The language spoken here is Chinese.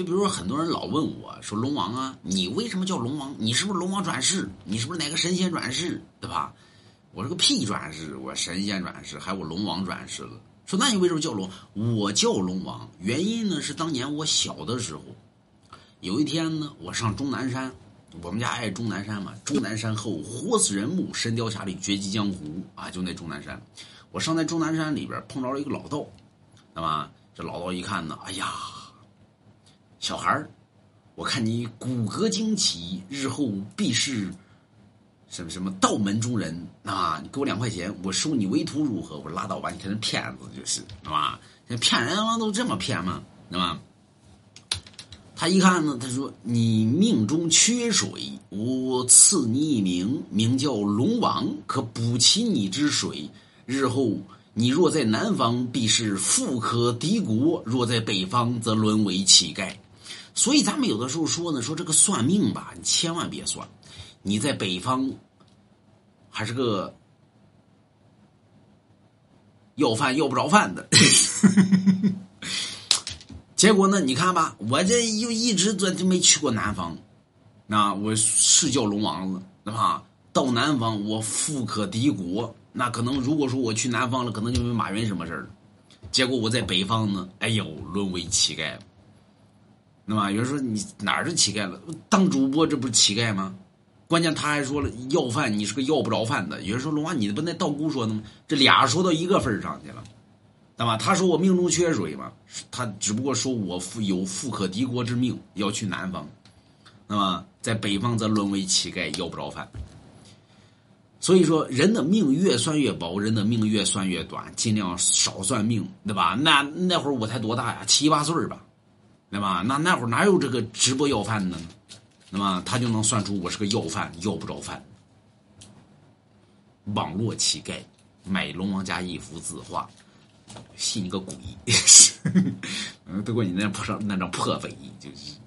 就比如说很多人老问我说：“龙王啊，你为什么叫龙王？你是不是龙王转世？你是不是哪个神仙转世？对吧？”我说个屁转世！我神仙转世，还我龙王转世了。说那你为什么叫龙？我叫龙王，原因呢是当年我小的时候，有一天呢，我上终南山，我们家爱终南山嘛，终南山后活死人墓，神雕侠侣绝迹江湖啊，就那终南山。我上在终南山里边碰着了一个老道，那么这老道一看呢，哎呀，小孩儿，我看你骨骼惊奇，日后必是。什么什么道门中人啊？你给我两块钱，我收你为徒如何？我说拉倒吧，你看这骗子就是，是吧？骗人啊，都这么骗吗？是吧？他一看呢，他说：“你命中缺水，我赐你一名，名叫龙王，可补齐你之水。日后你若在南方，必是富可敌国；若在北方，则沦为乞丐。所以咱们有的时候说呢，说这个算命吧，你千万别算。”你在北方还是个要饭要不着饭的，结果呢？你看吧，我这又一直这就没去过南方，那我是叫龙王子，对吧？到南方我富可敌国，那可能如果说我去南方了，可能就没马云什么事儿。结果我在北方呢，哎呦，沦为乞丐。那么有人说你哪儿是乞丐了？当主播这不是乞丐吗？关键他还说了要饭，你是个要不着饭的。有人说龙王，你不那道姑说的吗？这俩说到一个份上去了，对吧？他说我命中缺水嘛，他只不过说我富有富可敌国之命，要去南方，那么在北方则沦为乞丐，要不着饭。所以说，人的命越算越薄，人的命越算越短，尽量少算命，对吧？那那会儿我才多大呀？七八岁吧，那么？那那会儿哪有这个直播要饭的呢？那么他就能算出我是个要饭要不着饭，网络乞丐，买龙王家一幅字画，信你个鬼！不过你那破那张破嘴就是。